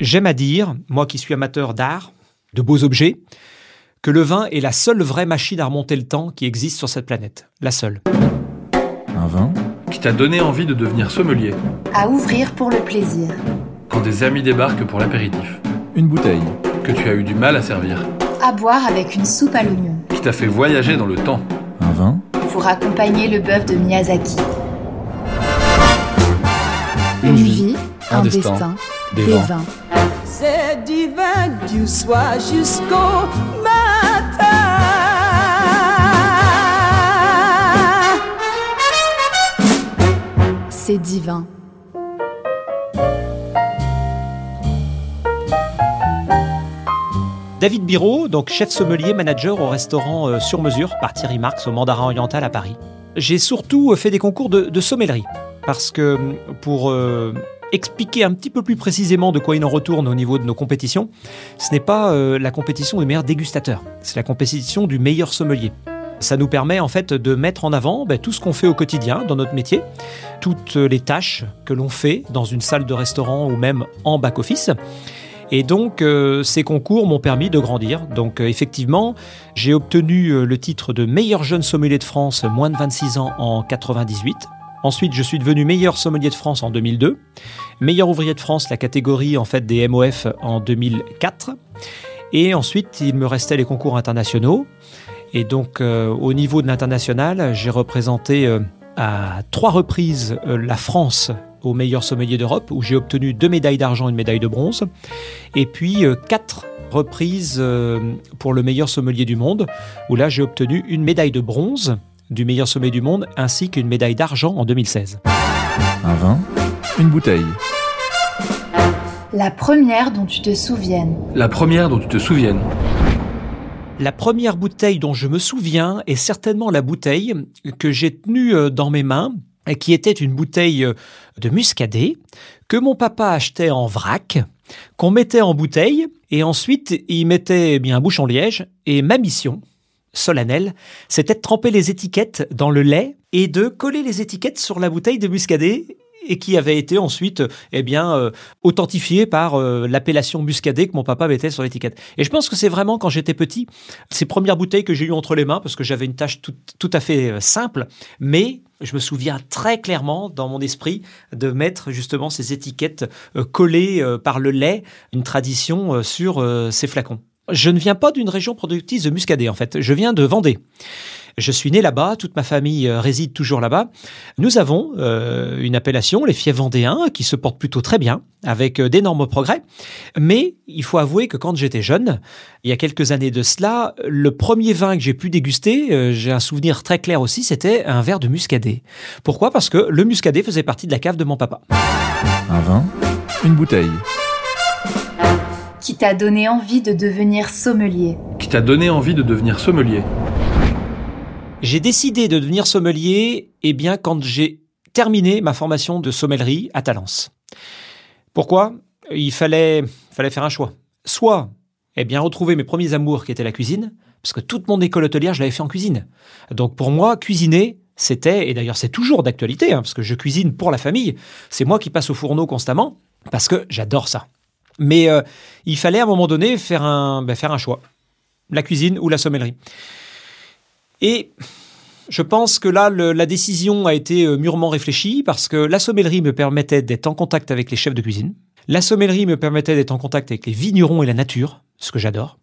J'aime à dire, moi qui suis amateur d'art, de beaux objets, que le vin est la seule vraie machine à remonter le temps qui existe sur cette planète. La seule. Un vin qui t'a donné envie de devenir sommelier. À ouvrir pour le plaisir. Quand des amis débarquent pour l'apéritif. Une bouteille. Que tu as eu du mal à servir. À boire avec une soupe à l'oignon. Qui t'a fait voyager dans le temps. Un vin Pour accompagner le bœuf de Miyazaki. Une, vie, un, destin, des, vins. C'est divin du soir jusqu'au matin. C'est divin. David Biro, donc chef sommelier manager au restaurant euh, sur mesure par Thierry Marx au Mandarin Oriental à Paris. J'ai surtout euh, fait des concours de, sommellerie parce que pour euh, expliquer un petit peu plus précisément de quoi il en retourne au niveau de nos compétitions, ce n'est pas la compétition du meilleur dégustateur, c'est la compétition du meilleur sommelier. Ça nous permet en fait de mettre en avant ben, tout ce qu'on fait au quotidien dans notre métier, toutes les tâches que l'on fait dans une salle de restaurant ou même en back-office. Et donc, euh, ces concours m'ont permis de grandir. Donc, euh, effectivement, j'ai obtenu euh, le titre de meilleur jeune sommelier de France, moins de 26 ans, en 98. Ensuite, je suis devenu meilleur sommelier de France en 2002, meilleur ouvrier de France, la catégorie en fait des MOF en 2004. Et ensuite, il me restait les concours internationaux. Et donc, au niveau de l'international, j'ai représenté à trois reprises la France au meilleur sommelier d'Europe, où j'ai obtenu deux médailles d'argent et une médaille de bronze, et puis euh, quatre reprises euh, pour le meilleur sommelier du monde, où là j'ai obtenu une médaille de bronze du meilleur sommelier du monde, ainsi qu'une médaille d'argent en 2016. Un vin, une bouteille. La première dont tu te souviennes. La première dont tu te souviennes. La première bouteille dont je me souviens est certainement la bouteille que j'ai tenue euh, dans mes mains qui était une bouteille euh, de muscadet que mon papa achetait en vrac, qu'on mettait en bouteille, et ensuite il mettait eh bien un bouchon liège. Et ma mission solennelle, c'était de tremper les étiquettes dans le lait et de coller les étiquettes sur la bouteille de muscadet et qui avait été ensuite eh bien euh, authentifié par euh, l'appellation muscadet que mon papa mettait sur l'étiquette. Et je pense que c'est vraiment quand j'étais petit, ces premières bouteilles que j'ai eues entre les mains, parce que j'avais une tâche tout, tout à fait simple, mais je me souviens très clairement dans mon esprit de mettre justement ces étiquettes euh, collées euh, par le lait, une tradition euh, sur ces flacons. Je ne viens pas d'une région productrice de muscadet en fait, je viens de Vendée. Je suis né là-bas, toute ma famille euh, réside toujours là-bas. Nous avons euh, une appellation, les fiefs vendéens, qui se porte plutôt très bien, avec euh, d'énormes progrès. Mais il faut avouer que quand j'étais jeune, il y a quelques années de cela, le premier vin que j'ai pu déguster, j'ai un souvenir très clair aussi, c'était un verre de muscadet. Pourquoi? Parce que le muscadet faisait partie de la cave de mon papa. Un vin, une bouteille qui t'a donné envie de devenir sommelier Qui t'a donné envie de devenir sommelier j'ai décidé de devenir sommelier, eh bien, quand j'ai terminé ma formation de sommellerie à Talence. Pourquoi? Il fallait, fallait faire un choix. Soit, eh bien, retrouver mes premiers amours qui étaient la cuisine, parce que toute mon école hôtelière, je l'avais fait en cuisine. Donc, pour moi, cuisiner, c'était, et d'ailleurs c'est toujours d'actualité, hein, parce que je cuisine pour la famille, c'est moi qui passe au fourneau constamment, parce que j'adore ça. Mais euh, il fallait à un moment donné faire un, ben, faire un choix. La cuisine ou la sommellerie. Et je pense que là, la décision a été euh, mûrement réfléchie parce que la sommellerie me permettait d'être en contact avec les chefs de cuisine. La sommellerie me permettait d'être en contact avec les vignerons et la nature, ce que j'adore.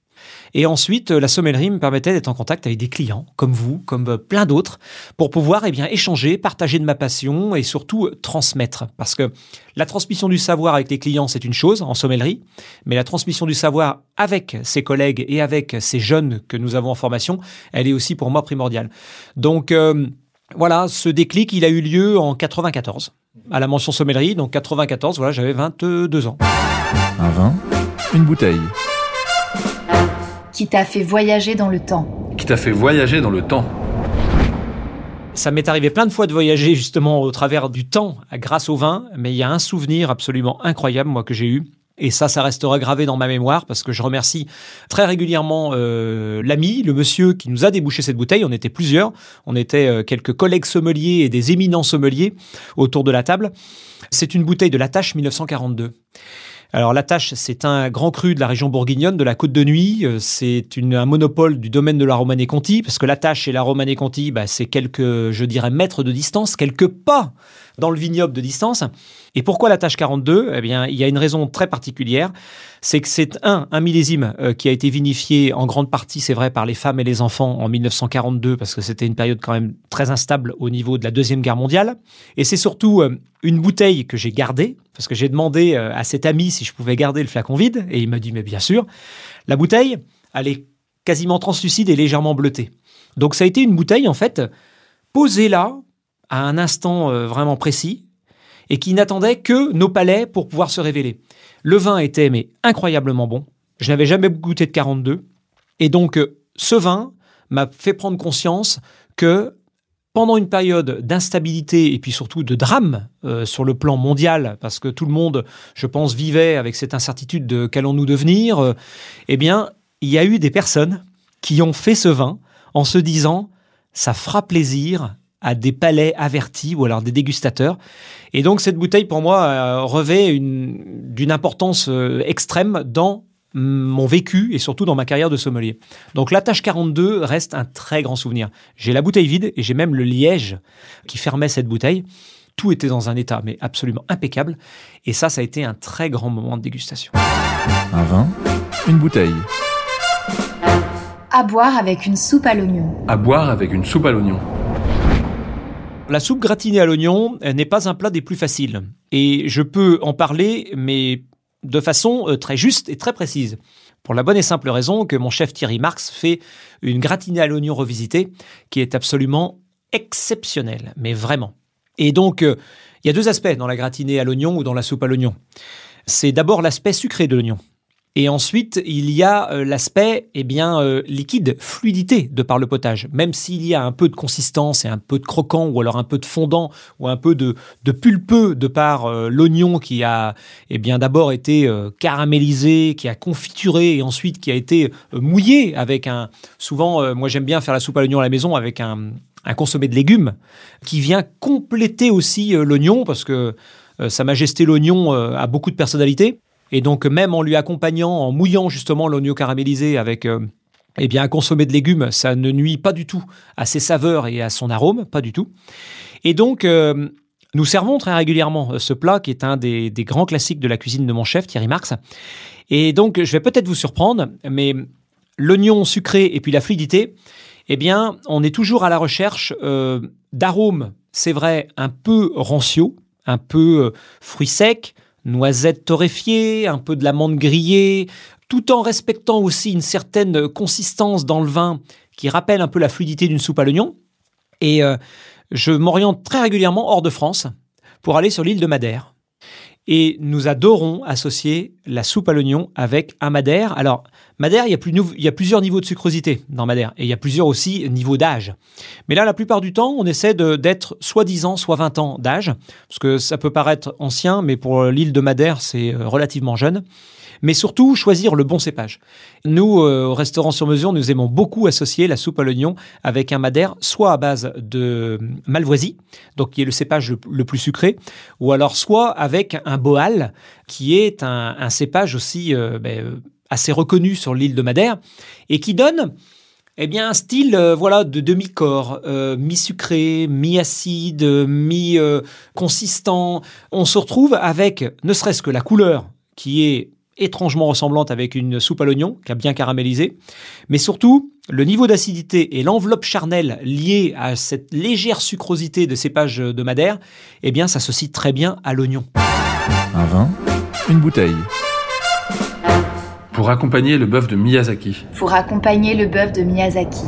Et ensuite, la sommellerie me permettait d'être en contact avec des clients, comme vous, comme euh, plein d'autres, pour pouvoir eh bien, échanger, partager de ma passion et surtout euh, transmettre. Parce que la transmission du savoir avec les clients, c'est une chose en sommellerie, mais la transmission du savoir avec ses collègues et avec ces jeunes que nous avons en formation, elle est aussi pour moi primordiale. Donc, euh, voilà, ce déclic, il a eu lieu en 94, à la mention sommellerie. Donc 94, voilà, j'avais 22 ans. Un vin, une bouteille. Qui t'a fait voyager dans le temps. Qui t'a fait voyager dans le temps. Ça m'est arrivé plein de fois de voyager justement au travers du temps grâce au vin, mais il y a un souvenir absolument incroyable moi que j'ai eu. Et ça, ça restera gravé dans ma mémoire parce que je remercie très régulièrement euh, l'ami, le monsieur qui nous a débouché cette bouteille. On était plusieurs, on était euh, quelques collègues sommeliers et des éminents sommeliers autour de la table. C'est une bouteille de la Tâche 1942. Alors la Tâche, c'est un grand cru de la région bourguignonne, de la Côte de Nuit. Euh, C'est un monopole du domaine de la Romanée-Conti, parce que la Tâche et la Romanée-Conti, bah, c'est quelques, je dirais, mètres de distance, quelques pas dans le vignoble de distance. Et pourquoi la Tâche 42 Eh bien, il y a une raison très particulière. C'est que c'est un, un millésime euh, qui a été vinifié en grande partie, c'est vrai, par les femmes et les enfants en 1942, parce que c'était une période quand même très instable au niveau de la Deuxième Guerre mondiale. Et c'est surtout euh, une bouteille que j'ai gardée, parce que j'ai demandé euh, à cet ami si je pouvais garder le flacon vide, et il m'a dit, mais bien sûr. La bouteille, elle est quasiment translucide et légèrement bleutée. Donc ça a été une bouteille, en fait, posée là, à un instant euh, vraiment précis, et qui n'attendait que nos palais pour pouvoir se révéler. Le vin était mais incroyablement bon. Je n'avais jamais goûté de 42. Et donc, euh, ce vin m'a fait prendre conscience que pendant une période d'instabilité et puis surtout de drame euh, sur le plan mondial, parce que tout le monde, je pense, vivait avec cette incertitude de qu'allons-nous devenir, eh bien, il y a eu des personnes qui ont fait ce vin en se disant ça fera plaisir à des palais avertis ou alors des dégustateurs. Et donc cette bouteille pour moi euh, revêt une- d'une importance euh, extrême dans mon vécu et surtout dans ma carrière de sommelier. Donc la tâche 42 reste un très grand souvenir. J'ai la bouteille vide et j'ai même le liège qui fermait cette bouteille. Tout était dans un état mais absolument impeccable. Et ça, ça a été un très grand moment de dégustation. Un vin, une bouteille. À boire avec une soupe à l'oignon. À boire avec une soupe à l'oignon. La soupe gratinée à l'oignon euh, n'est pas un plat des plus faciles. Et je peux en parler, mais de façon euh, très juste et très précise. Pour la bonne et simple raison que mon chef Thierry Marx fait une gratinée à l'oignon revisitée qui est absolument exceptionnelle, mais vraiment. Et donc, euh, il y a deux aspects dans la gratinée à l'oignon ou dans la soupe à l'oignon. C'est d'abord l'aspect sucré de l'oignon. Et ensuite, il y a euh, l'aspect eh bien euh, liquide, fluidité de par le potage. Même s'il y a un peu de consistance et un peu de croquant ou alors un peu de fondant ou un peu de, pulpeux de par euh, l'oignon qui a eh bien d'abord été caramélisé, qui a confituré et ensuite qui a été mouillé avec un souvent moi j'aime bien faire la soupe à l'oignon à la maison avec un, consommé de légumes qui vient compléter aussi l'oignon parce que Sa Majesté l'oignon a beaucoup de personnalité. Et donc, même en lui accompagnant, en mouillant justement l'oignon caramélisé avec euh, eh bien, un consommé de légumes, ça ne nuit pas du tout à ses saveurs et à son arôme, pas du tout. Et donc, euh, nous servons très régulièrement euh, ce plat qui est un des, grands classiques de la cuisine de mon chef, Thierry Marx. Et donc, je vais peut-être vous surprendre, mais l'oignon sucré et puis la fluidité, eh bien, on est toujours à la recherche d'arômes, c'est vrai, un peu rancio, un peu fruits secs, noisettes torréfiées, un peu de l'amande grillée, tout en respectant aussi une certaine consistance dans le vin qui rappelle un peu la fluidité d'une soupe à l'oignon. Et euh, je m'oriente très régulièrement hors de France pour aller sur l'île de Madère. Et nous adorons associer la soupe à l'oignon avec un Madère. Alors, Madère, il y, a plusieurs niveaux de sucrosité dans Madère. Et il y a plusieurs aussi niveaux d'âge. Mais là, la plupart du temps, on essaie d'être soit 10 ans, soit 20 ans d'âge. Parce que ça peut paraître ancien, mais pour l'île de Madère, c'est euh, relativement jeune. Mais surtout, choisir le bon cépage. Nous, euh, au restaurant sur mesure, nous aimons beaucoup associer la soupe à l'oignon avec un madère, soit à base de malvoisie, donc qui est le cépage le, plus sucré, ou alors soit avec un boal, qui est un, cépage aussi euh, ben, assez reconnu sur l'île de Madère, et qui donne eh bien, un style euh, voilà, de demi-corps, euh, mi-sucré, mi-acide, euh, mi-consistant. On se retrouve avec, ne serait-ce que la couleur, qui est étrangement ressemblante avec une soupe à l'oignon, qui a bien caramélisé, mais surtout le niveau d'acidité et l'enveloppe charnelle liée à cette légère sucrosité de cépage de Madère, eh bien, s'associe très bien à l'oignon. Un vin, une bouteille. Pour accompagner le bœuf de Miyazaki. Pour accompagner le bœuf de Miyazaki.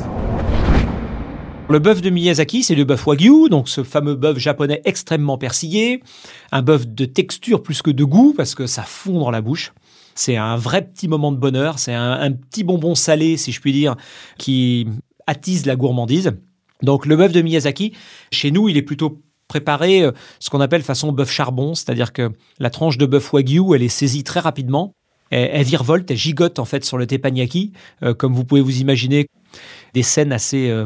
Le bœuf de Miyazaki, c'est le bœuf wagyu, donc ce fameux bœuf japonais extrêmement persillé, un bœuf de texture plus que de goût parce que ça fond dans la bouche. C'est un vrai petit moment de bonheur. C'est un, un petit bonbon salé, si je puis dire, qui attise la gourmandise. Donc le bœuf de Miyazaki, chez nous, il est plutôt préparé euh, ce qu'on appelle façon bœuf charbon, c'est-à-dire que la tranche de bœuf wagyu, elle est saisie très rapidement. Elle, elle virevolte, elle gigote en fait sur le teppanyaki, euh, comme vous pouvez vous imaginer des scènes assez euh,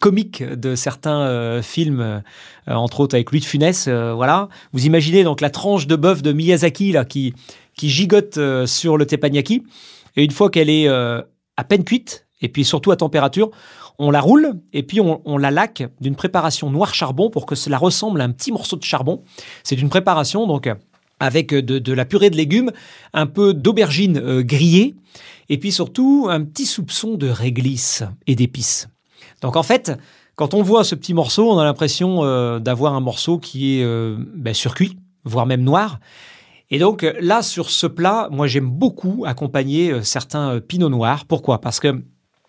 comiques de certains euh, films, entre autres avec Louis de Funès. voilà, vous imaginez donc la tranche de bœuf de Miyazaki là qui qui gigote sur le teppanyaki, et une fois qu'elle est à peine cuite, et puis surtout à température, on la roule et puis on, on la laque d'une préparation noir charbon pour que cela ressemble à un petit morceau de charbon. C'est une préparation donc avec de, de la purée de légumes, un peu d'aubergine euh, grillée et puis surtout un petit soupçon de réglisse et d'épices. Donc en fait, quand on voit ce petit morceau, on a l'impression euh, d'avoir un morceau qui est euh, ben, surcuit, voire même noir. Et donc euh, là, sur ce plat, moi j'aime beaucoup accompagner euh, certains euh, pinots noirs. Pourquoi? Parce que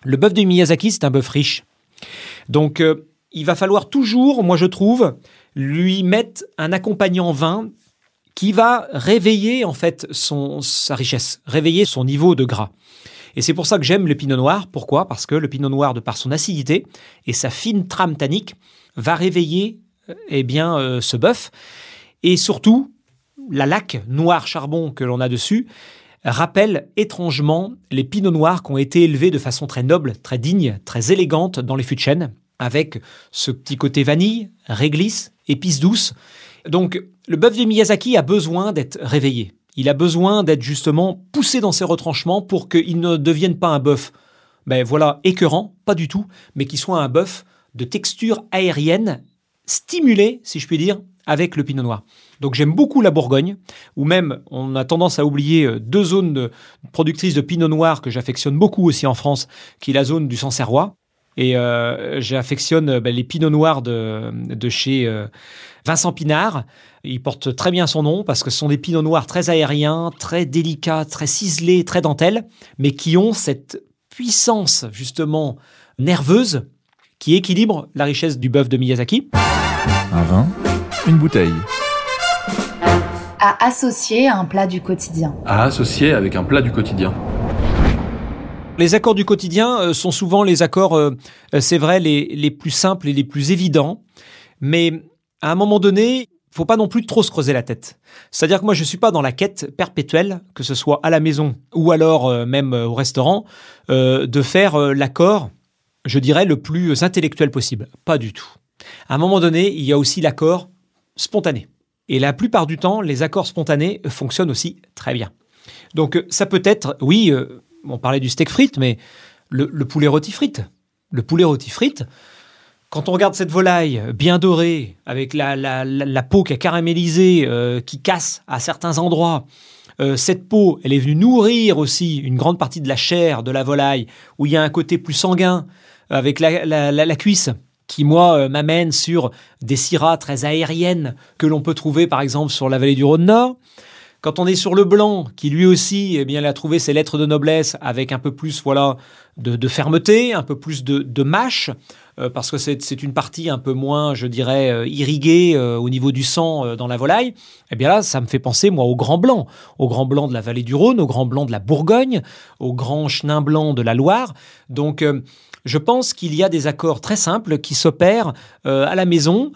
le bœuf de Miyazaki, c'est un bœuf riche. Donc euh, il va falloir toujours, moi je trouve, lui mettre un accompagnant vin qui va réveiller en fait son, sa richesse, réveiller son niveau de gras. Et c'est pour ça que j'aime le pinot noir. Pourquoi? Parce que le pinot noir, de par son acidité et sa fine trame tannique, va réveiller euh, eh bien, euh, ce bœuf. Et surtout, la laque noir charbon que l'on a dessus rappelle étrangement les pinots noirs qui ont été élevés de façon très noble, très digne, très élégante dans les fûts de chêne, avec ce petit côté vanille, réglisse, épices douces. Donc, le bœuf de Miyazaki a besoin d'être réveillé. Il a besoin d'être justement poussé dans ses retranchements pour qu'il ne devienne pas un bœuf, ben voilà, écœurant, pas du tout, mais qu'il soit un bœuf de texture aérienne, stimulé, si je puis dire, avec le pinot noir. Donc j'aime beaucoup la Bourgogne, où même on a tendance à oublier euh, deux zones productrices de pinot noir que j'affectionne beaucoup aussi en France, qui est la zone du Sancerrois. Et euh, j'affectionne euh, ben, les pinots noirs de, de chez euh, Vincent Pinard. Il porte très bien son nom parce que ce sont des pinots noirs très aériens, très délicats, très ciselés, très dentelles, mais qui ont cette puissance justement nerveuse qui équilibre la richesse du bœuf de Miyazaki. Un vin, une bouteille. À associer à un plat du quotidien. À associer avec un plat du quotidien. Les accords du quotidien euh, sont souvent les accords, euh, euh, c'est vrai, les, les plus simples et les plus évidents. Mais à un moment donné, faut pas non plus trop se creuser la tête. C'est-à-dire que moi, je suis pas dans la quête perpétuelle, que ce soit à la maison ou alors même au restaurant, de faire l'accord, je dirais, le plus intellectuel possible. Pas du tout. À un moment donné, il y a aussi l'accord spontané. Et la plupart du temps, les accords spontanés fonctionnent aussi très bien. Donc ça peut être, oui, on parlait du steak frites, mais le, le poulet rôti frites. Le poulet rôti frites, quand on regarde cette volaille bien dorée, avec la, la, la, peau qui a caramélisé, euh, qui casse à certains endroits, euh, cette peau, elle est venue nourrir aussi une grande partie de la chair de la volaille, où il y a un côté plus sanguin, avec la, cuisse, qui, moi, euh, m'amène sur des syrahs très aériennes que l'on peut trouver, par exemple, sur la vallée du Rhône-Nord. Quand on est sur le blanc, qui lui aussi, eh bien, il a trouvé ses lettres de noblesse avec un peu plus, voilà, de, fermeté, un peu plus de, mâche, euh, parce que c'est une partie un peu moins, je dirais, euh, irriguée euh, au niveau du sang dans la volaille. Eh bien là, ça me fait penser, moi, au grand blanc, au grand blanc de la vallée du Rhône, au grand blanc de la Bourgogne, au grand chenin blanc de la Loire. Donc, je pense qu'il y a des accords très simples qui s'opèrent à la maison,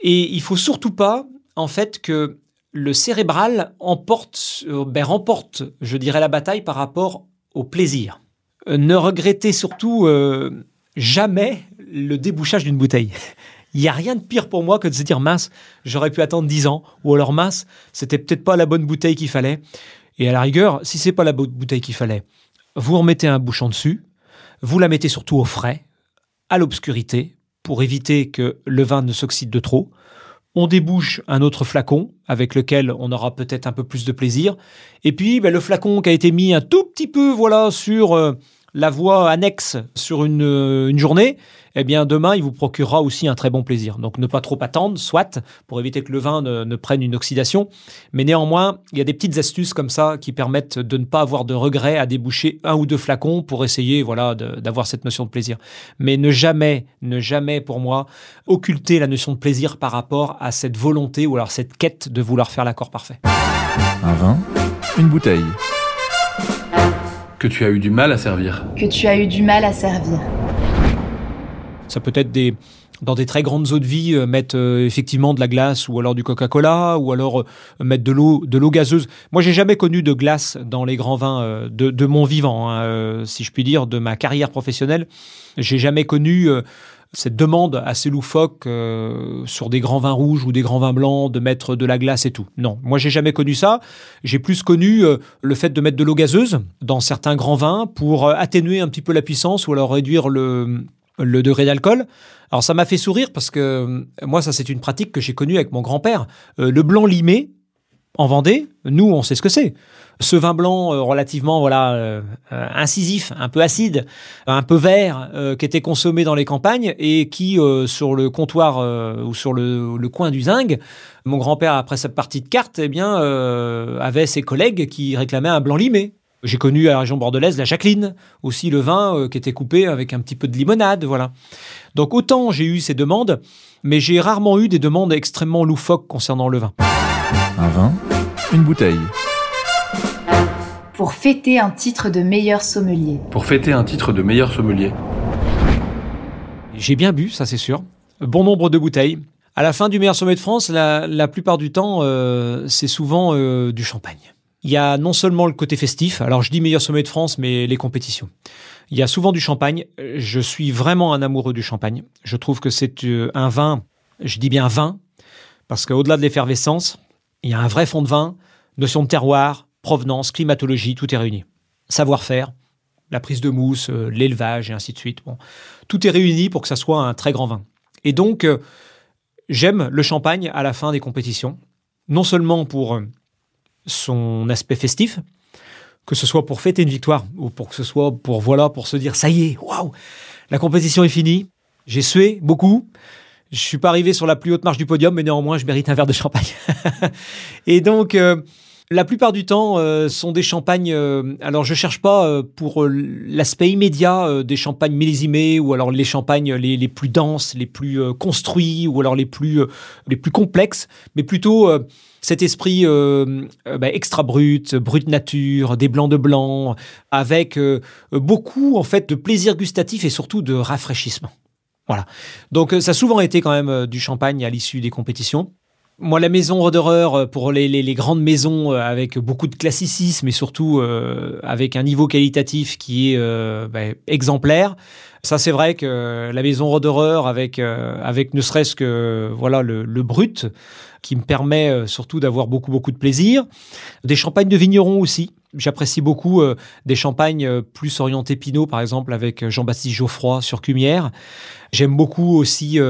et il faut surtout pas, en fait, que le cérébral emporte, euh, ben, remporte, je dirais, la bataille par rapport au plaisir. Euh, ne regrettez surtout euh, jamais le débouchage d'une bouteille. Il n'y a rien de pire pour moi que de se dire mince, j'aurais pu attendre 10 ans, ou alors mince, c'était peut-être pas la bonne bouteille qu'il fallait. Et à la rigueur, si c'est pas la bonne bouteille qu'il fallait, vous remettez un bouchon dessus, vous la mettez surtout au frais, à l'obscurité, pour éviter que le vin ne s'oxyde de trop. On débouche un autre flacon avec lequel on aura peut-être un peu plus de plaisir. Et puis, ben, le flacon qui a été mis un tout petit peu, voilà, sur euh, la voie annexe sur une, euh, une journée, eh bien, demain, il vous procurera aussi un très bon plaisir. Donc, ne pas trop attendre, soit, pour éviter que le vin ne, ne prenne une oxydation. Mais néanmoins, il y a des petites astuces comme ça qui permettent de ne pas avoir de regret à déboucher un ou deux flacons pour essayer, voilà, d'avoir cette notion de plaisir. Mais ne jamais, ne jamais, pour moi, occulter la notion de plaisir par rapport à cette volonté ou alors cette quête de vouloir faire l'accord parfait. Un vin, une bouteille. Que tu as eu du mal à servir. Que tu as eu du mal à servir. Ça peut être des, dans des très grandes eaux de vie, euh, mettre euh, effectivement de la glace ou alors du Coca-Cola ou alors euh, mettre de l'eau, de l'eau gazeuse. Moi, j'ai jamais connu de glace dans les grands vins euh, de, de mon vivant, hein, euh, si je puis dire, de ma carrière professionnelle. J'ai jamais connu euh, cette demande assez loufoque euh, sur des grands vins rouges ou des grands vins blancs de mettre de la glace et tout. Non, moi j'ai jamais connu ça. J'ai plus connu euh, le fait de mettre de l'eau gazeuse dans certains grands vins pour euh, atténuer un petit peu la puissance ou alors réduire le, le degré d'alcool. Alors ça m'a fait sourire parce que euh, moi ça c'est une pratique que j'ai connue avec mon grand-père. Le blanc limé en Vendée, nous on sait ce que c'est. Ce vin blanc euh, relativement voilà euh, euh, incisif, un peu acide, un peu vert, qui était consommé dans les campagnes et qui sur le comptoir ou sur le, le coin du zinc, mon grand-père après sa partie de cartes, eh bien avait ses collègues qui réclamaient un blanc limé. J'ai connu à la région bordelaise la Jacqueline, aussi le vin qui était coupé avec un petit peu de limonade, voilà. Donc autant j'ai eu ces demandes, mais j'ai rarement eu des demandes extrêmement loufoques concernant le vin. Un vin, une bouteille. Pour fêter un titre de meilleur sommelier. Pour fêter un titre de meilleur sommelier. J'ai bien bu, ça c'est sûr. Bon nombre de bouteilles. À la fin du meilleur sommet de France, la, la plupart du temps, euh, c'est souvent euh, du champagne. Il y a non seulement le côté festif, alors je dis meilleur sommet de France, mais les compétitions. Il y a souvent du champagne. Je suis vraiment un amoureux du champagne. Je trouve que c'est euh, un vin, je dis bien vin, parce qu'au-delà de l'effervescence, il y a un vrai fond de vin, notion de terroir, provenance, climatologie, tout est réuni. Savoir-faire, la prise de mousse, euh, l'élevage et ainsi de suite. Bon, tout est réuni pour que ça soit un très grand vin. Et donc, euh, j'aime le champagne à la fin des compétitions, non seulement pour euh, son aspect festif, que ce soit pour fêter une victoire ou pour que ce soit pour voilà pour se dire ça y est, waouh, la compétition est finie, j'ai sué beaucoup. Je suis pas arrivé sur la plus haute marche du podium, mais néanmoins, je mérite un verre de champagne. et donc, euh, la plupart du temps, euh, sont des champagnes. euh, alors, je cherche pas euh, pour l'aspect immédiat des champagnes millésimés ou alors les champagnes les, plus denses, les plus construits ou alors les plus les plus complexes, mais plutôt cet esprit bah, extra brut, brut nature, des blancs de blanc, avec beaucoup en fait de plaisir gustatif et surtout de rafraîchissement. Voilà. Donc euh, ça a souvent été quand même euh, du champagne à l'issue des compétitions. Moi, la maison Roderer, euh, pour les, les- grandes maisons avec beaucoup de classicisme et surtout avec un niveau qualitatif qui est ben, exemplaire, ça c'est vrai que la maison Roderer avec, avec ne serait-ce que voilà le, le brut qui me permet surtout d'avoir beaucoup beaucoup de plaisir. Des champagnes de vignerons aussi. J'apprécie beaucoup euh, des champagnes euh, plus orientés Pinot, par exemple, avec euh, Jean-Baptiste Geoffroy sur Cumière. J'aime beaucoup aussi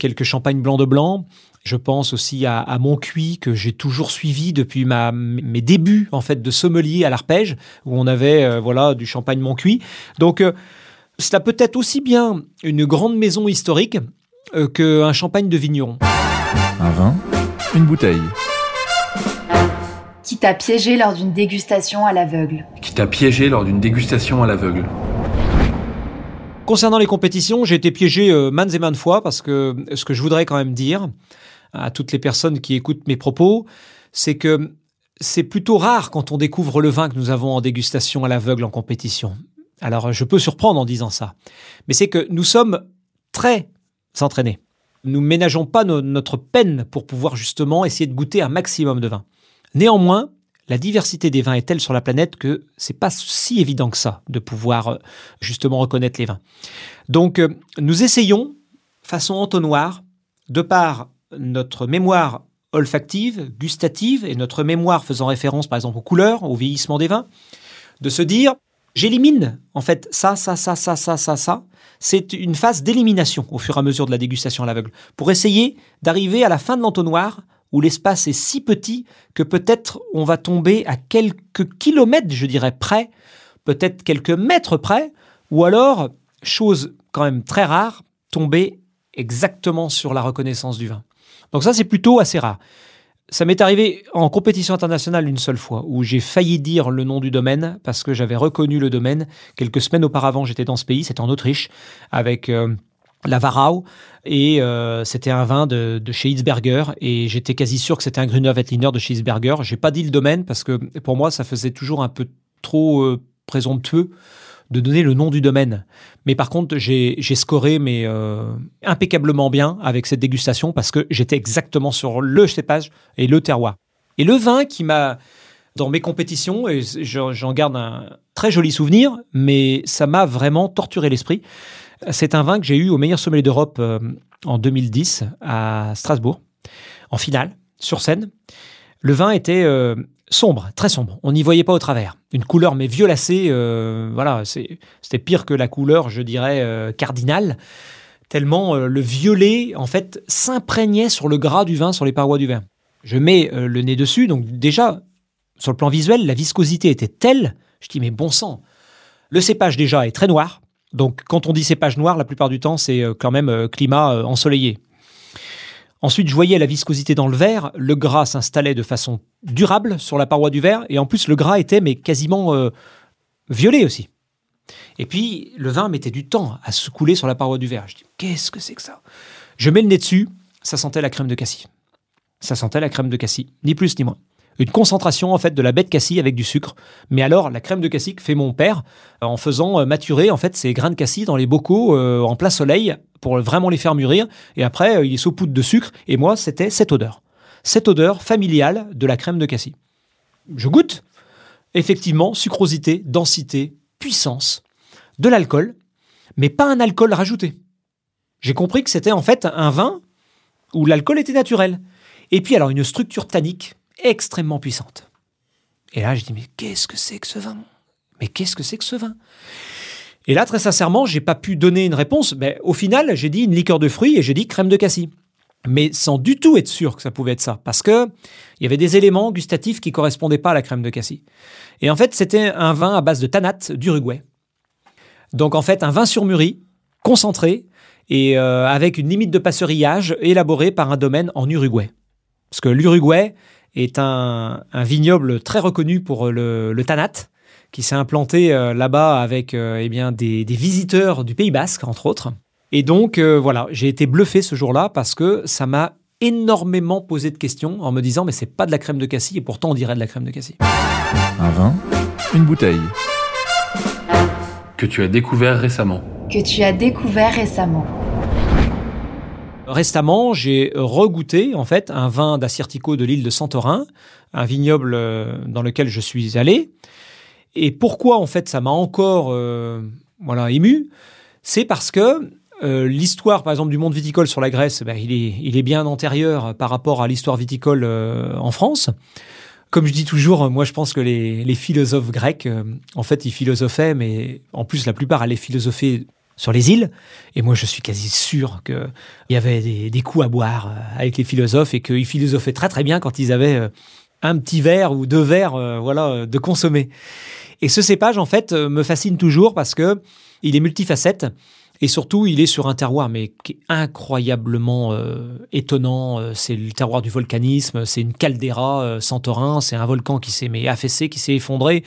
quelques champagnes blancs de blanc. Je pense aussi à, à Montcuit que j'ai toujours suivi depuis ma, mes débuts en fait de sommelier à l'arpège où on avait voilà du champagne Montcuit. Donc euh, cela peut être aussi bien une grande maison historique qu'un champagne de vigneron. Un vin, une bouteille. Qui t'a piégé lors d'une dégustation à l'aveugle. Qui t'a piégé lors d'une dégustation à l'aveugle. Concernant les compétitions, j'ai été piégé euh, maintes et maintes fois parce que ce que je voudrais quand même dire à toutes les personnes qui écoutent mes propos, c'est que c'est plutôt rare quand on découvre le vin que nous avons en dégustation à l'aveugle en compétition. Alors je peux surprendre en disant ça, mais c'est que nous sommes très entraînés. Nous ménageons pas no- notre peine pour pouvoir justement essayer de goûter un maximum de vin. Néanmoins, la diversité des vins est telle sur la planète que c'est pas si évident que ça de pouvoir euh, justement reconnaître les vins. Donc, euh, nous essayons, façon entonnoir, de par notre mémoire olfactive, gustative et notre mémoire faisant référence par exemple aux couleurs, au vieillissement des vins, de se dire j'élimine en fait ça, ça, ça, ça, ça, ça, ça. C'est une phase d'élimination au fur et à mesure de la dégustation à l'aveugle pour essayer d'arriver à la fin de l'entonnoir où l'espace est si petit que peut-être on va tomber à quelques kilomètres, je dirais, près, peut-être quelques mètres près, ou alors, chose quand même très rare, tomber exactement sur la reconnaissance du vin. Donc ça, c'est plutôt assez rare. Ça m'est arrivé en compétition internationale une seule fois, où j'ai failli dire le nom du domaine, parce que j'avais reconnu le domaine. Quelques semaines auparavant, j'étais dans ce pays, c'était en Autriche, avec euh, la Warau, et euh, c'était un vin de, de chez Hitzberger, et j'étais quasi sûr que c'était un Grüner Veltliner de chez Hitzberger. J'ai pas dit le domaine, parce que pour moi, ça faisait toujours un peu trop euh, présomptueux de donner le nom du domaine. Mais par contre, j'ai scoré mais euh, impeccablement bien avec cette dégustation parce que j'étais exactement sur le cépage et le terroir. Et le vin qui m'a dans mes compétitions et je- j'en garde un très joli souvenir, mais ça m'a vraiment torturé l'esprit. C'est un vin que j'ai eu au meilleur sommelier d'Europe euh, en 2010 à Strasbourg, en finale, sur scène. Le vin était euh, sombre, très sombre. On n'y voyait pas au travers. Une couleur mais violacée, euh, voilà, c'était pire que la couleur, je dirais, cardinale. Tellement le violet, en fait, s'imprégnait sur le gras du vin, sur les parois du vin. Je mets le nez dessus, donc déjà, sur le plan visuel, la viscosité était telle, je dis mais bon sang. Le cépage déjà est très noir, donc quand on dit cépage noir, la plupart du temps c'est euh, quand même euh, climat euh, ensoleillé. Ensuite, je voyais la viscosité dans le verre, le gras s'installait de façon durable sur la paroi du verre, et en plus le gras était mais quasiment violet aussi. Et puis le vin mettait du temps à se couler sur la paroi du verre. Je dis qu'est-ce que c'est que ça? Je mets le nez dessus, ça sentait la crème de cassis. Ça sentait la crème de cassis, ni plus ni moins. Une concentration en fait de la baie de cassis avec du sucre. Mais alors la crème de cassis que fait mon père euh, en faisant euh, maturer en fait ces grains de cassis dans les bocaux euh, en plein soleil pour vraiment les faire mûrir. Et après euh, il saupoudre de sucre. Et moi c'était cette odeur, cette odeur familiale de la crème de cassis. Je goûte. Effectivement, sucrosité, densité, puissance, de l'alcool, mais pas un alcool rajouté. J'ai compris que c'était en fait un vin où l'alcool était naturel. Et puis alors une structure tannique extrêmement puissante. Et là, je dis mais qu'est-ce que c'est que ce vin? Mais qu'est-ce que c'est que ce vin? Et là, très sincèrement, j'ai pas pu donner une réponse. Mais au final, j'ai dit une liqueur de fruits et j'ai dit crème de cassis. Mais sans du tout être sûr que ça pouvait être ça, parce que il y avait des éléments gustatifs qui correspondaient pas à la crème de cassis. Et en fait, c'était un vin à base de tanat d'Uruguay. Donc en fait, un vin surmûri, concentré, et euh, avec une limite de passerillage élaborée par un domaine en Uruguay. Parce que l'Uruguay est un, un vignoble très reconnu pour le, le tanat, qui s'est implanté euh, là-bas avec euh, eh bien, des, des visiteurs du Pays Basque, entre autres. Et donc, euh, voilà, j'ai été bluffé ce jour-là parce que ça m'a énormément posé de questions en me disant, mais c'est pas de la crème de cassis, et pourtant on dirait de la crème de cassis. Un vin, une bouteille. Que tu as découvert récemment. Que tu as découvert récemment. Récemment, j'ai regoûté en fait un vin d'Assyrtiko de l'île de Santorin, un vignoble euh, dans lequel je suis allé. Et pourquoi en fait ça m'a encore euh, voilà ému, c'est parce que euh, l'histoire par exemple du monde viticole sur la Grèce, ben, il est il est bien antérieur par rapport à l'histoire viticole euh, en France. Comme je dis toujours, moi je pense que les, les philosophes grecs, en fait, ils philosophaient, mais en plus la plupart allaient philosopher sur les îles. Et moi je suis quasi sûr qu'il y avait des, coups à boire euh, avec les philosophes et qu'ils philosophaient très très bien quand ils avaient euh, un petit verre ou deux verres euh, voilà, de consommer. Et ce cépage, en fait, me fascine toujours parce que il est multifacette et surtout, il est sur un terroir mais qui est incroyablement euh, étonnant. Euh, C'est le terroir du volcanisme, c'est une caldeira euh, Santorin, c'est un volcan qui s'est affaissé, qui s'est effondré.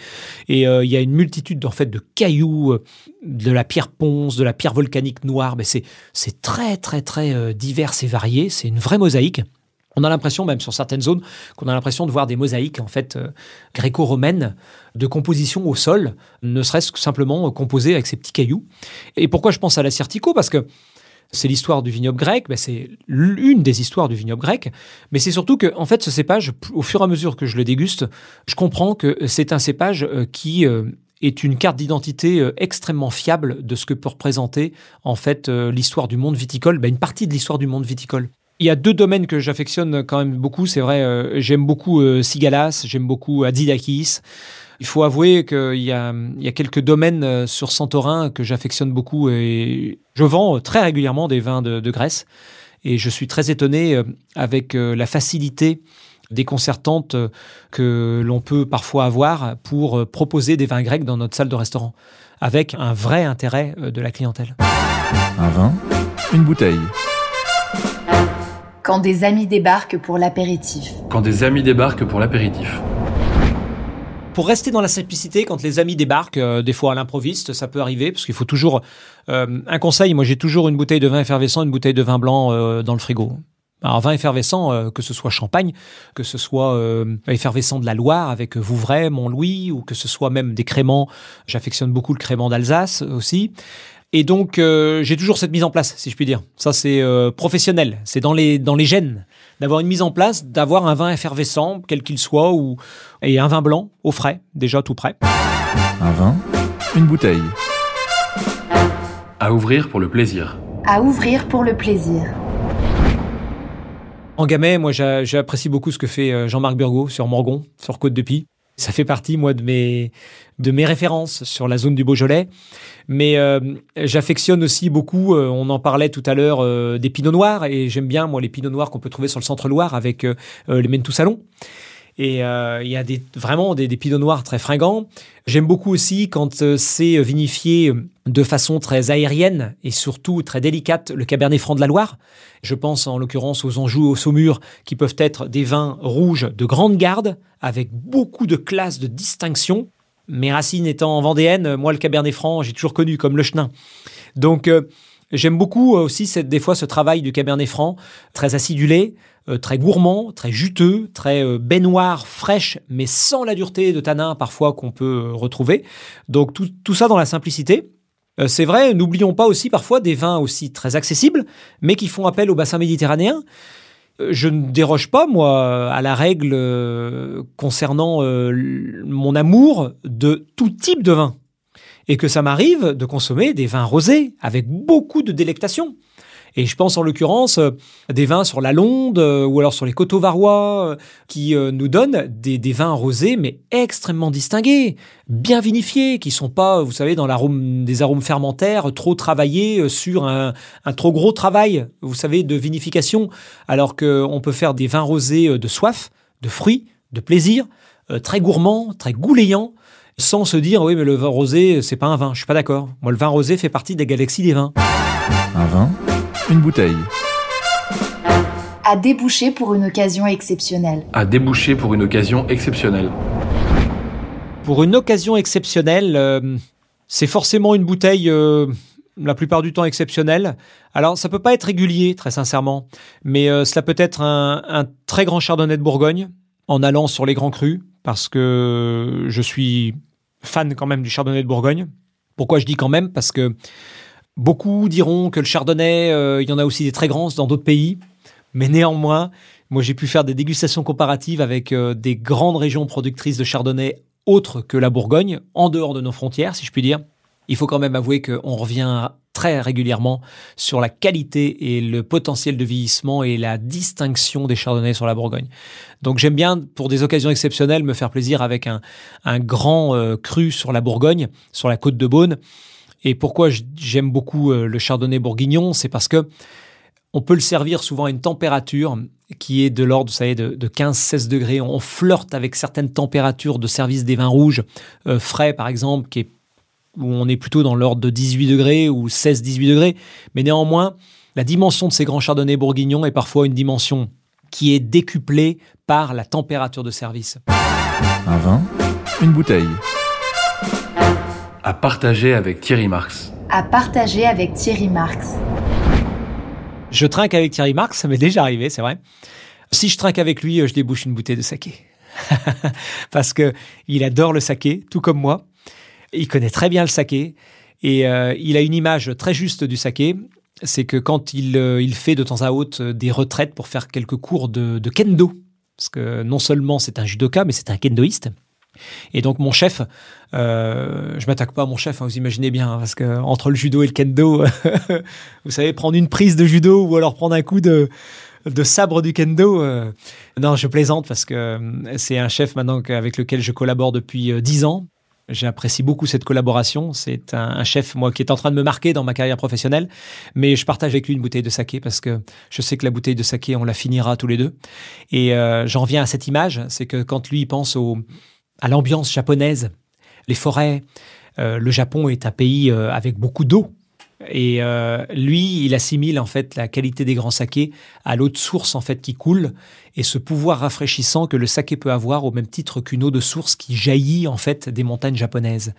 Et euh, il y a une multitude en fait de cailloux, de la pierre ponce, de la pierre volcanique noire. Mais c'est très très très divers et varié. C'est une vraie mosaïque. On a l'impression, même sur certaines zones, qu'on a l'impression de voir des mosaïques en fait gréco-romaines de composition au sol, ne serait-ce que simplement euh, composées avec ces petits cailloux. Et pourquoi je pense à l'Assyrtiko Parce que c'est l'histoire du vignoble grec, c'est l'une des histoires du vignoble grec, mais c'est surtout que, en fait, ce cépage, au fur et à mesure que je le déguste, je comprends que c'est un cépage euh, qui euh, est une carte d'identité extrêmement fiable de ce que peut représenter, en fait, l'histoire du monde viticole, ben une partie de l'histoire du monde viticole. Il y a deux domaines que j'affectionne quand même beaucoup, c'est vrai, j'aime beaucoup Sigalas, j'aime beaucoup Adidakis. Il faut avouer qu'il y a, il y a quelques domaines euh, sur Santorin que j'affectionne beaucoup et je vends euh, très régulièrement des vins de, de Grèce et je suis très étonné euh, avec la facilité déconcertante que l'on peut parfois avoir pour proposer des vins grecs dans notre salle de restaurant avec un vrai intérêt de la clientèle. Un vin, une bouteille. Quand des amis débarquent pour l'apéritif. Quand des amis débarquent pour l'apéritif. Pour rester dans la simplicité, quand les amis débarquent, euh, des fois à l'improviste, ça peut arriver, parce qu'il faut toujours... euh, un conseil, moi j'ai toujours une bouteille de vin effervescent, une bouteille de vin blanc euh, dans le frigo. un vin effervescent, que ce soit Champagne, que ce soit effervescent de la Loire avec Vouvray, Montlouis, ou que ce soit même des créments. J'affectionne beaucoup le crément d'Alsace aussi. Et donc, j'ai toujours cette mise en place, si je puis dire. Ça, c'est professionnel. C'est dans les, dans les gènes d'avoir une mise en place, d'avoir un vin effervescent, quel qu'il soit, ou, et un vin blanc au frais, déjà tout prêt. Un vin, une bouteille. À ouvrir pour le plaisir. À ouvrir pour le plaisir. En Gamay, moi, j'apprécie beaucoup ce que fait euh, Jean-Marc Burgot sur Morgon, sur Côte de Pie. Ça fait partie, moi, de mes, références sur la zone du Beaujolais. Mais euh, j'affectionne aussi beaucoup, euh, on en parlait tout à l'heure, des pinots noirs. Et j'aime bien, moi, les pinots noirs qu'on peut trouver sur le centre-Loire avec les Mentou Salon. Et il y a des, vraiment des, des noirs très fringants. J'aime beaucoup aussi quand c'est vinifié de façon très aérienne et surtout très délicate le Cabernet Franc de la Loire. Je pense en l'occurrence aux Anjou aux Saumur qui peuvent être des vins rouges de grande garde avec beaucoup de classes de distinction. Mes racines étant vendéennes, moi le Cabernet Franc, j'ai toujours connu comme le chenin. Donc euh, j'aime beaucoup aussi cette, des fois ce travail du Cabernet Franc, très acidulé, euh, très gourmand, très juteux, très euh, baignoire, fraîche, mais sans la dureté de tanin parfois qu'on peut retrouver. Donc tout, tout ça dans la simplicité. Euh, c'est vrai, n'oublions pas aussi parfois des vins aussi très accessibles, mais qui font appel au bassin méditerranéen. Euh, je ne déroge pas, moi, à la règle euh, concernant mon amour de tout type de vin. Et que ça m'arrive de consommer des vins rosés avec beaucoup de délectation. Et je pense en l'occurrence euh, des vins sur la Londe euh, ou alors sur les coteaux varois euh, qui nous donnent des, vins rosés mais extrêmement distingués, bien vinifiés, qui sont pas, vous savez, dans l'arôme des arômes fermentaires trop travaillés sur un, trop gros travail, vous savez, de vinification, alors qu'on peut faire des vins rosés de soif, de fruits, de plaisir, très gourmands, très gouléants sans se dire oui mais le vin rosé c'est pas un vin. Je suis pas d'accord. Moi le vin rosé fait partie des galaxies des vins. Un vin? Une bouteille. À déboucher pour une occasion exceptionnelle. À déboucher pour une occasion exceptionnelle. Pour une occasion exceptionnelle, euh, c'est forcément une bouteille euh, la plupart du temps exceptionnelle. Alors ça peut pas être régulier, très sincèrement, mais euh, cela peut être un, un, très grand chardonnay de Bourgogne en allant sur les grands crus, parce que je suis fan quand même du chardonnay de Bourgogne. Pourquoi je dis quand même? Parce que Beaucoup diront que le chardonnay, euh, il y en a aussi des très grands dans d'autres pays, mais néanmoins, moi j'ai pu faire des dégustations comparatives avec euh, des grandes régions productrices de chardonnay autres que la Bourgogne, en dehors de nos frontières, si je puis dire. Il faut quand même avouer qu'on revient très régulièrement sur la qualité et le potentiel de vieillissement et la distinction des chardonnays sur la Bourgogne. Donc j'aime bien, pour des occasions exceptionnelles, me faire plaisir avec un, grand euh, cru sur la Bourgogne, sur la côte de Beaune. Et pourquoi j'aime beaucoup euh, le chardonnay bourguignon, c'est parce que on peut le servir souvent à une température qui est de l'ordre, vous savez, de, 15-16 degrés. On flirte avec certaines températures de service des vins rouges euh, frais, par exemple, qui où on est plutôt dans l'ordre de 18 degrés ou 16-18 degrés. Mais néanmoins, la dimension de ces grands chardonnays bourguignons est parfois une dimension qui est décuplée par la température de service. Un vin, une bouteille. À partager avec Thierry Marx. À partager avec Thierry Marx. Je trinque avec Thierry Marx, ça m'est déjà arrivé, c'est vrai. Si je trinque avec lui, je débouche une bouteille de saké. Parce que il adore le saké, tout comme moi. Il connaît très bien le saké et euh, il a une image très juste du saké. C'est que quand il, euh, il, fait de temps à autre des retraites pour faire quelques cours de, de kendo, parce que non seulement c'est un judoka, mais c'est un kendoïste. Et donc mon chef, euh, je m'attaque pas à mon chef, hein, vous imaginez bien, hein, parce que entre le judo et le kendo, vous savez, prendre une prise de judo ou alors prendre un coup de, sabre du kendo. Euh, non, je plaisante parce que euh, c'est un chef maintenant avec lequel je collabore depuis euh, dix ans. J'apprécie beaucoup cette collaboration. C'est un, chef, moi, qui est en train de me marquer dans ma carrière professionnelle. Mais je partage avec lui une bouteille de saké parce que je sais que la bouteille de saké, on la finira tous les deux. Et j'en viens à cette image, c'est que quand lui pense au, à l'ambiance japonaise, les forêts. Euh, le Japon est un pays euh, avec beaucoup d'eau. Et euh, lui, il assimile en fait la qualité des grands sakés à l'eau de source en fait qui coule et ce pouvoir rafraîchissant que le saké peut avoir au même titre qu'une eau de source qui jaillit en fait des montagnes japonaises.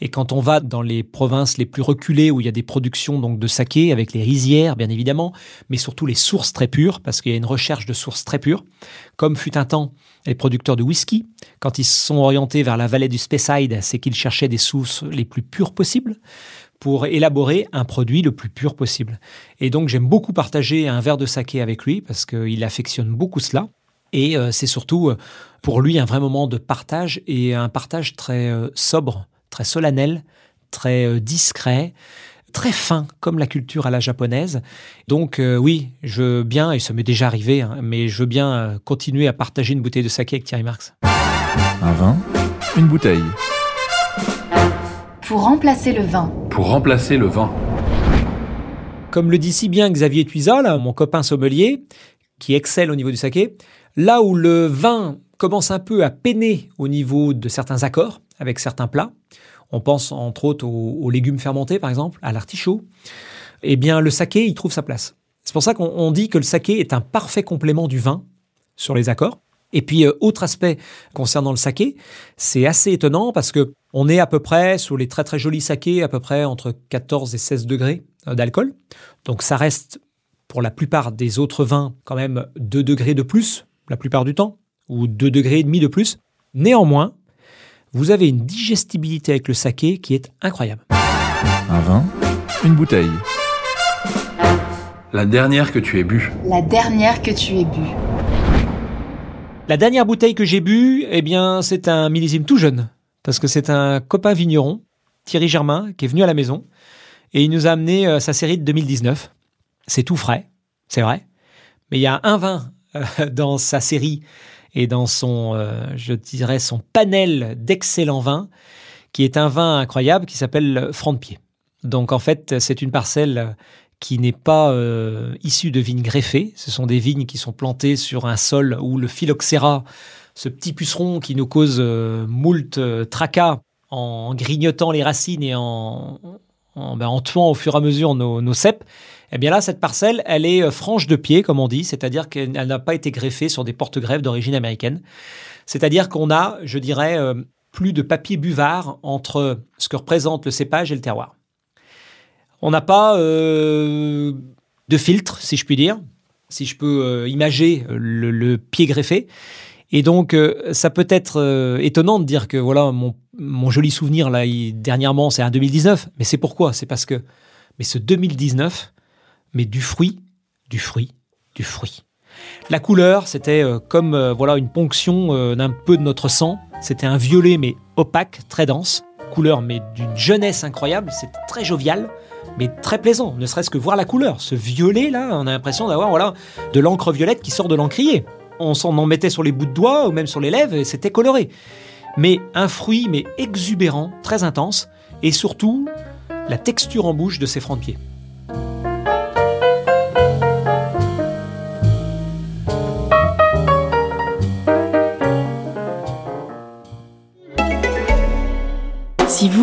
Et quand on va dans les provinces les plus reculées où il y a des productions donc de saké avec les rizières bien évidemment, mais surtout les sources très pures parce qu'il y a une recherche de sources très pures, comme fut un temps les producteurs de whisky quand ils se sont orientés vers la vallée du Speyside, c'est qu'ils cherchaient des sources les plus pures possibles pour élaborer un produit le plus pur possible. Et donc j'aime beaucoup partager un verre de saké avec lui parce qu'il affectionne beaucoup cela. Et euh, c'est surtout euh, pour lui un vrai moment de partage et un partage très euh, sobre, très solennel, très discret, très fin comme la culture à la japonaise. Donc oui, je veux bien, et ça m'est déjà arrivé, hein, mais je veux bien continuer à partager une bouteille de saké avec Thierry Marx. Un vin, une bouteille. Pour remplacer le vin. Pour remplacer le vin. Comme le dit si bien Xavier Tuisa, là, mon copain sommelier, qui excelle au niveau du saké, là où le vin commence un peu à peiner au niveau de certains accords avec certains plats, on pense entre autres aux, aux légumes fermentés par exemple, à l'artichaut, eh bien le saké, il trouve sa place. C'est pour ça qu'on dit que le saké est un parfait complément du vin sur les accords. Et puis, euh, autre aspect concernant le saké, c'est assez étonnant parce que on est à peu près sur les très très jolis sakés, à peu près entre 14 et 16 degrés euh, d'alcool. Donc, ça reste pour la plupart des autres vins quand même 2 degrés de plus la plupart du temps, ou 2 degrés et demi de plus. Néanmoins, vous avez une digestibilité avec le saké qui est incroyable. Un vin, une bouteille. La dernière que tu aies bu. La dernière que tu aies bu. La dernière bouteille que j'ai bu, eh bien, c'est un millésime tout jeune, parce que c'est un copain vigneron, Thierry Germain, qui est venu à la maison, et il nous a amené euh, sa série de 2019. C'est tout frais, c'est vrai, mais il y a un vin euh, dans sa série et dans son, euh, je dirais, son panel d'excellents vins, qui est un vin incroyable qui s'appelle Franc de Pied. Donc en fait, c'est une parcelle qui n'est pas euh, issu de vignes greffées. Ce sont des vignes qui sont plantées sur un sol où le phylloxéra, ce petit puceron qui nous cause euh, moult euh, tracas en grignotant les racines et en, en, ben, en tuant au fur et à mesure nos, nos cèpes, eh bien là, cette parcelle, elle est franche de pied, comme on dit, c'est-à-dire qu'elle n'a pas été greffée sur des porte-greffes d'origine américaine. C'est-à-dire qu'on a, je dirais, plus de papier buvard entre ce que représente le cépage et le terroir. On n'a pas euh, de filtre, si je puis dire, si je peux euh, imager le, le, pied greffé. Et donc, euh, ça peut être euh, étonnant de dire que voilà, mon, mon joli souvenir là, dernièrement, c'est un 2019. Mais c'est pourquoi? C'est parce que, mais ce 2019, mais du fruit, du fruit, du fruit. La couleur, c'était euh, comme euh, voilà une ponction euh, d'un peu de notre sang. C'était un violet mais opaque, très dense. Couleur mais d'une jeunesse incroyable. C'est très jovial mais très plaisant, ne serait-ce que voir la couleur. Ce violet là, on a l'impression d'avoir voilà de l'encre violette qui sort de l'encrier. On s'en en mettait sur les bouts de doigts ou même sur les lèvres et c'était coloré. Mais un fruit mais exubérant, très intense et surtout la texture en bouche de ces francs